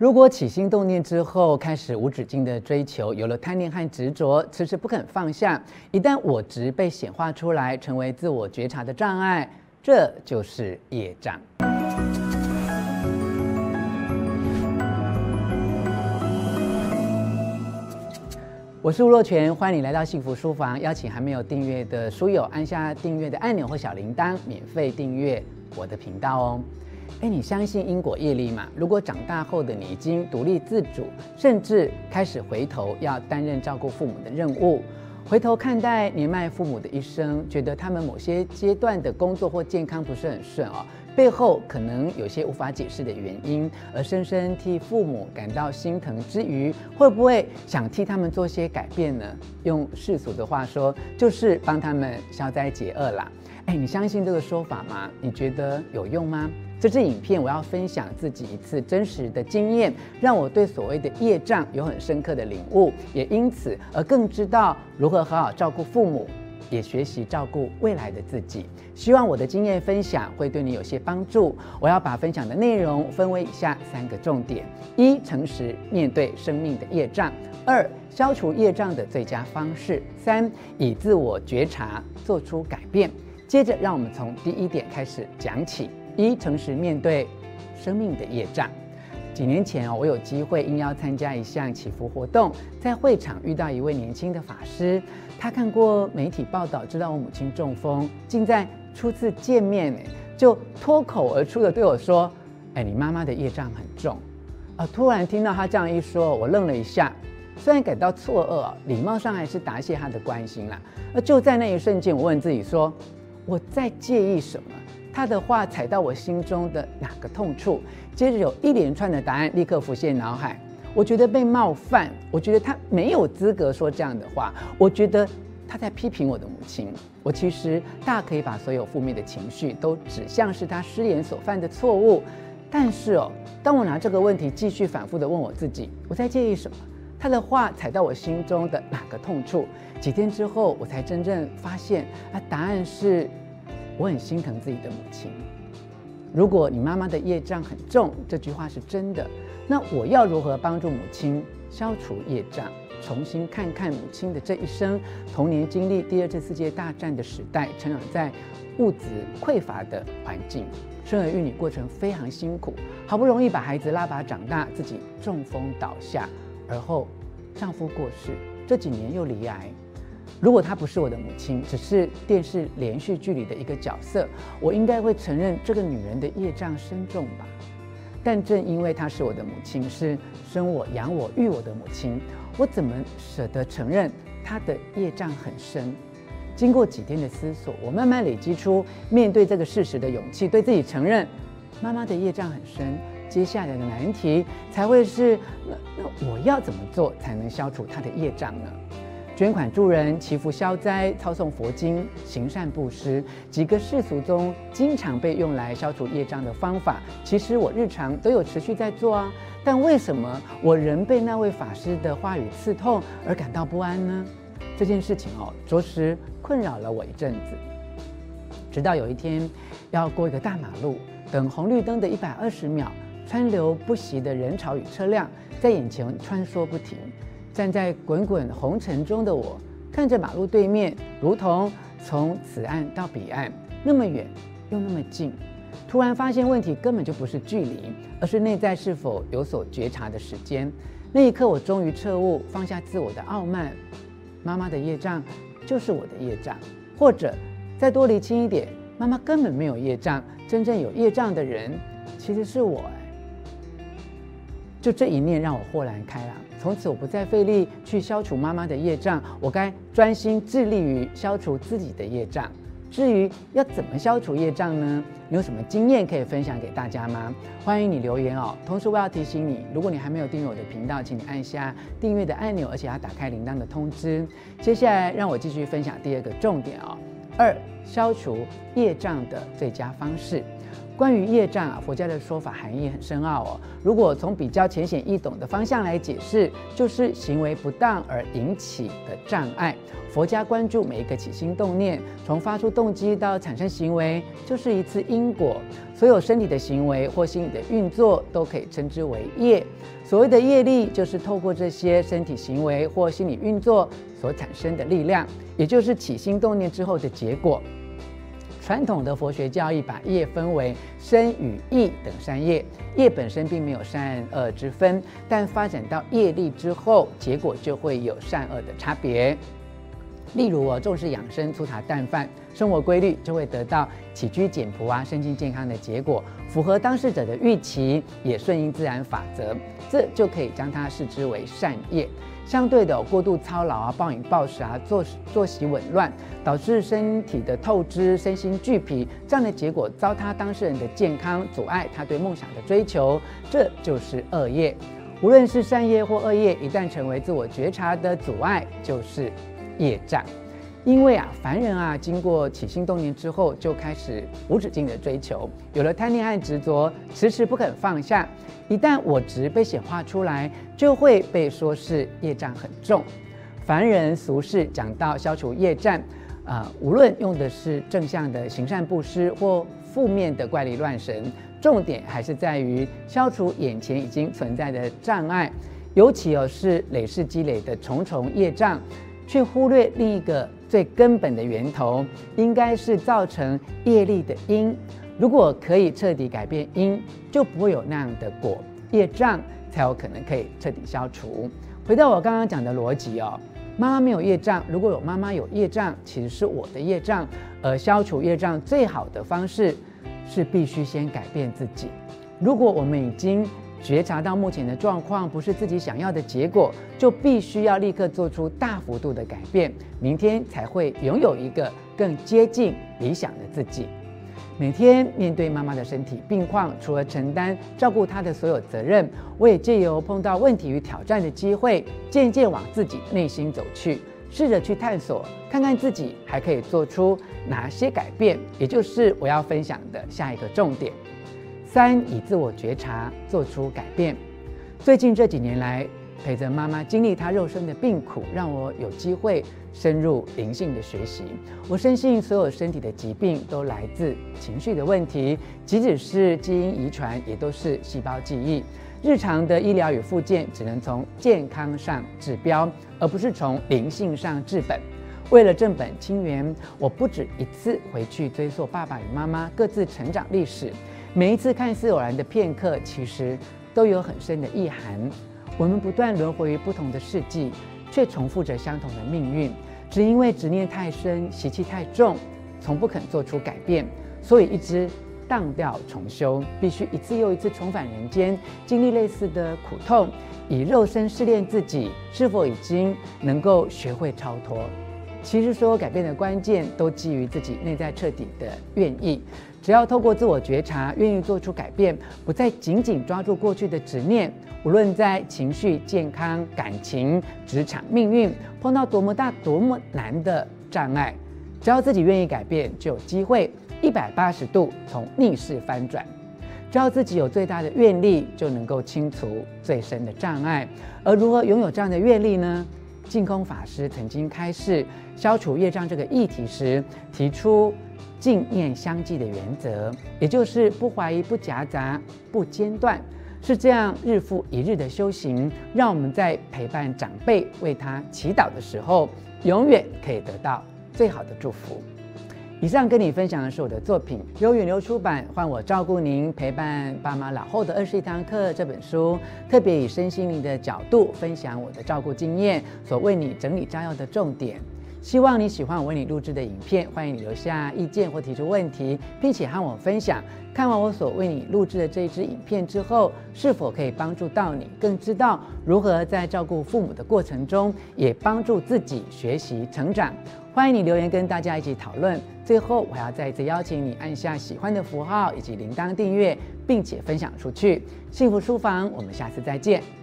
如果起心动念之后开始无止境的追求，有了贪念和执着，迟迟不肯放下，一旦我执被显化出来，成为自我觉察的障碍，这就是业障。我是吴若权，欢迎你来到幸福书房。邀请还没有订阅的书友按下订阅的按钮或小铃铛，免费订阅我的频道哦。哎，你相信因果业力吗？如果长大后的你已经独立自主，甚至开始回头要担任照顾父母的任务，回头看待年迈父母的一生，觉得他们某些阶段的工作或健康不是很顺哦，背后可能有些无法解释的原因，而深深替父母感到心疼之余，会不会想替他们做些改变呢？用世俗的话说，就是帮他们消灾解厄啦。哎，你相信这个说法吗？你觉得有用吗？这支影片我要分享自己一次真实的经验，让我对所谓的业障有很深刻的领悟，也因此而更知道如何好好照顾父母，也学习照顾未来的自己。希望我的经验分享会对你有些帮助。我要把分享的内容分为以下三个重点：一、诚实面对生命的业障；二、消除业障的最佳方式；三、以自我觉察做出改变。接着，让我们从第一点开始讲起：一、诚实面对生命的业障。几年前哦，我有机会应邀参加一项祈福活动，在会场遇到一位年轻的法师，他看过媒体报道，知道我母亲中风，竟在初次见面就脱口而出的对我说：“哎，你妈妈的业障很重。”啊，突然听到他这样一说，我愣了一下，虽然感到错愕，礼貌上还是答谢他的关心啦。而就在那一瞬间，我问自己说。我在介意什么？他的话踩到我心中的哪个痛处？接着有一连串的答案立刻浮现脑海。我觉得被冒犯，我觉得他没有资格说这样的话，我觉得他在批评我的母亲。我其实大可以把所有负面的情绪都指向是他失言所犯的错误，但是哦，当我拿这个问题继续反复地问我自己，我在介意什么？他的话踩到我心中的哪个痛处？几天之后，我才真正发现，啊，答案是，我很心疼自己的母亲。如果你妈妈的业障很重，这句话是真的，那我要如何帮助母亲消除业障？重新看看母亲的这一生，童年经历第二次世界大战的时代，成长在物质匮乏的环境，生儿育女过程非常辛苦，好不容易把孩子拉拔长大，自己中风倒下。而后，丈夫过世，这几年又罹癌。如果她不是我的母亲，只是电视连续剧里的一个角色，我应该会承认这个女人的业障深重吧。但正因为她是我的母亲，是生我养我育我的母亲，我怎么舍得承认她的业障很深？经过几天的思索，我慢慢累积出面对这个事实的勇气，对自己承认妈妈的业障很深。接下来的难题才会是，那那我要怎么做才能消除她的业障呢？捐款助人、祈福消灾、操诵佛经、行善布施，几个世俗中经常被用来消除业障的方法，其实我日常都有持续在做啊。但为什么我仍被那位法师的话语刺痛而感到不安呢？这件事情哦，着实困扰了我一阵子。直到有一天，要过一个大马路，等红绿灯的一百二十秒。川流不息的人潮与车辆在眼前穿梭不停，站在滚滚红尘中的我，看着马路对面，如同从此岸到彼岸，那么远又那么近。突然发现问题根本就不是距离，而是内在是否有所觉察的时间。那一刻，我终于彻悟，放下自我的傲慢。妈妈的业障就是我的业障，或者再多厘清一点，妈妈根本没有业障，真正有业障的人其实是我。就这一念让我豁然开朗，从此我不再费力去消除妈妈的业障，我该专心致力于消除自己的业障。至于要怎么消除业障呢？你有什么经验可以分享给大家吗？欢迎你留言哦。同时我要提醒你，如果你还没有订阅我的频道，请你按下订阅的按钮，而且要打开铃铛的通知。接下来让我继续分享第二个重点哦。二、消除业障的最佳方式。关于业障啊，佛家的说法含义很深奥哦。如果从比较浅显易懂的方向来解释，就是行为不当而引起的障碍。佛家关注每一个起心动念，从发出动机到产生行为，就是一次因果。所有身体的行为或心理的运作，都可以称之为业。所谓的业力，就是透过这些身体行为或心理运作所产生的力量，也就是起心动念之后的结果。传统的佛学教义把业分为身与意等三业，业本身并没有善恶之分，但发展到业力之后，结果就会有善恶的差别。例如，我重视养生、粗茶淡饭，生活规律，就会得到起居简朴啊、身心健康的结果，符合当事者的预期，也顺应自然法则，这就可以将它视之为善业。相对的，过度操劳啊、暴饮暴食啊、作作息紊乱，导致身体的透支、身心俱疲，这样的结果糟蹋当事人的健康，阻碍他对梦想的追求，这就是恶业。无论是善业或恶业，一旦成为自我觉察的阻碍，就是。业障，因为啊，凡人啊，经过起心动念之后，就开始无止境的追求，有了贪念和执着，迟迟不肯放下。一旦我执被显化出来，就会被说是业障很重。凡人俗世讲到消除业障，啊、无论用的是正向的行善布施，或负面的怪力乱神，重点还是在于消除眼前已经存在的障碍，尤其哦是累世积累的重重业障。却忽略另一个最根本的源头，应该是造成业力的因。如果可以彻底改变因，就不会有那样的果，业障才有可能可以彻底消除。回到我刚刚讲的逻辑哦，妈妈没有业障，如果有妈妈有业障，其实是我的业障。而消除业障最好的方式是必须先改变自己。如果我们已经觉察到目前的状况不是自己想要的结果，就必须要立刻做出大幅度的改变，明天才会拥有一个更接近理想的自己。每天面对妈妈的身体病况，除了承担照顾她的所有责任，我也借由碰到问题与挑战的机会，渐渐往自己内心走去，试着去探索，看看自己还可以做出哪些改变，也就是我要分享的下一个重点。三，以自我觉察做出改变。最近这几年来，陪着妈妈经历她肉身的病苦，让我有机会深入灵性的学习。我深信，所有身体的疾病都来自情绪的问题，即使是基因遗传，也都是细胞记忆。日常的医疗与复健，只能从健康上治标，而不是从灵性上治本。为了正本清源，我不止一次回去追溯爸爸与妈妈各自成长历史。每一次看似偶然的片刻，其实都有很深的意涵。我们不断轮回于不同的世纪，却重复着相同的命运。只因为执念太深，习气太重，从不肯做出改变，所以一直荡掉重修，必须一次又一次重返人间，经历类似的苦痛，以肉身试炼自己是否已经能够学会超脱。其实，所有改变的关键都基于自己内在彻底的愿意。只要透过自我觉察，愿意做出改变，不再紧紧抓住过去的执念，无论在情绪、健康、感情、职场、命运，碰到多么大、多么难的障碍，只要自己愿意改变，就有机会一百八十度从逆势翻转。只要自己有最大的愿力，就能够清除最深的障碍。而如何拥有这样的愿力呢？净空法师曾经开示消除业障这个议题时，提出。净念相继的原则，也就是不怀疑、不夹杂、不间断，是这样日复一日的修行，让我们在陪伴长辈、为他祈祷的时候，永远可以得到最好的祝福。以上跟你分享的是我的作品，由远流出版《换我照顾您：陪伴爸妈老后的二十一堂课》这本书，特别以身心灵的角度分享我的照顾经验，所为你整理摘要的重点。希望你喜欢我为你录制的影片，欢迎你留下意见或提出问题，并且和我分享。看完我所为你录制的这一支影片之后，是否可以帮助到你，更知道如何在照顾父母的过程中，也帮助自己学习成长。欢迎你留言跟大家一起讨论。最后，我要再一次邀请你按下喜欢的符号以及铃铛订阅，并且分享出去。幸福书房，我们下次再见。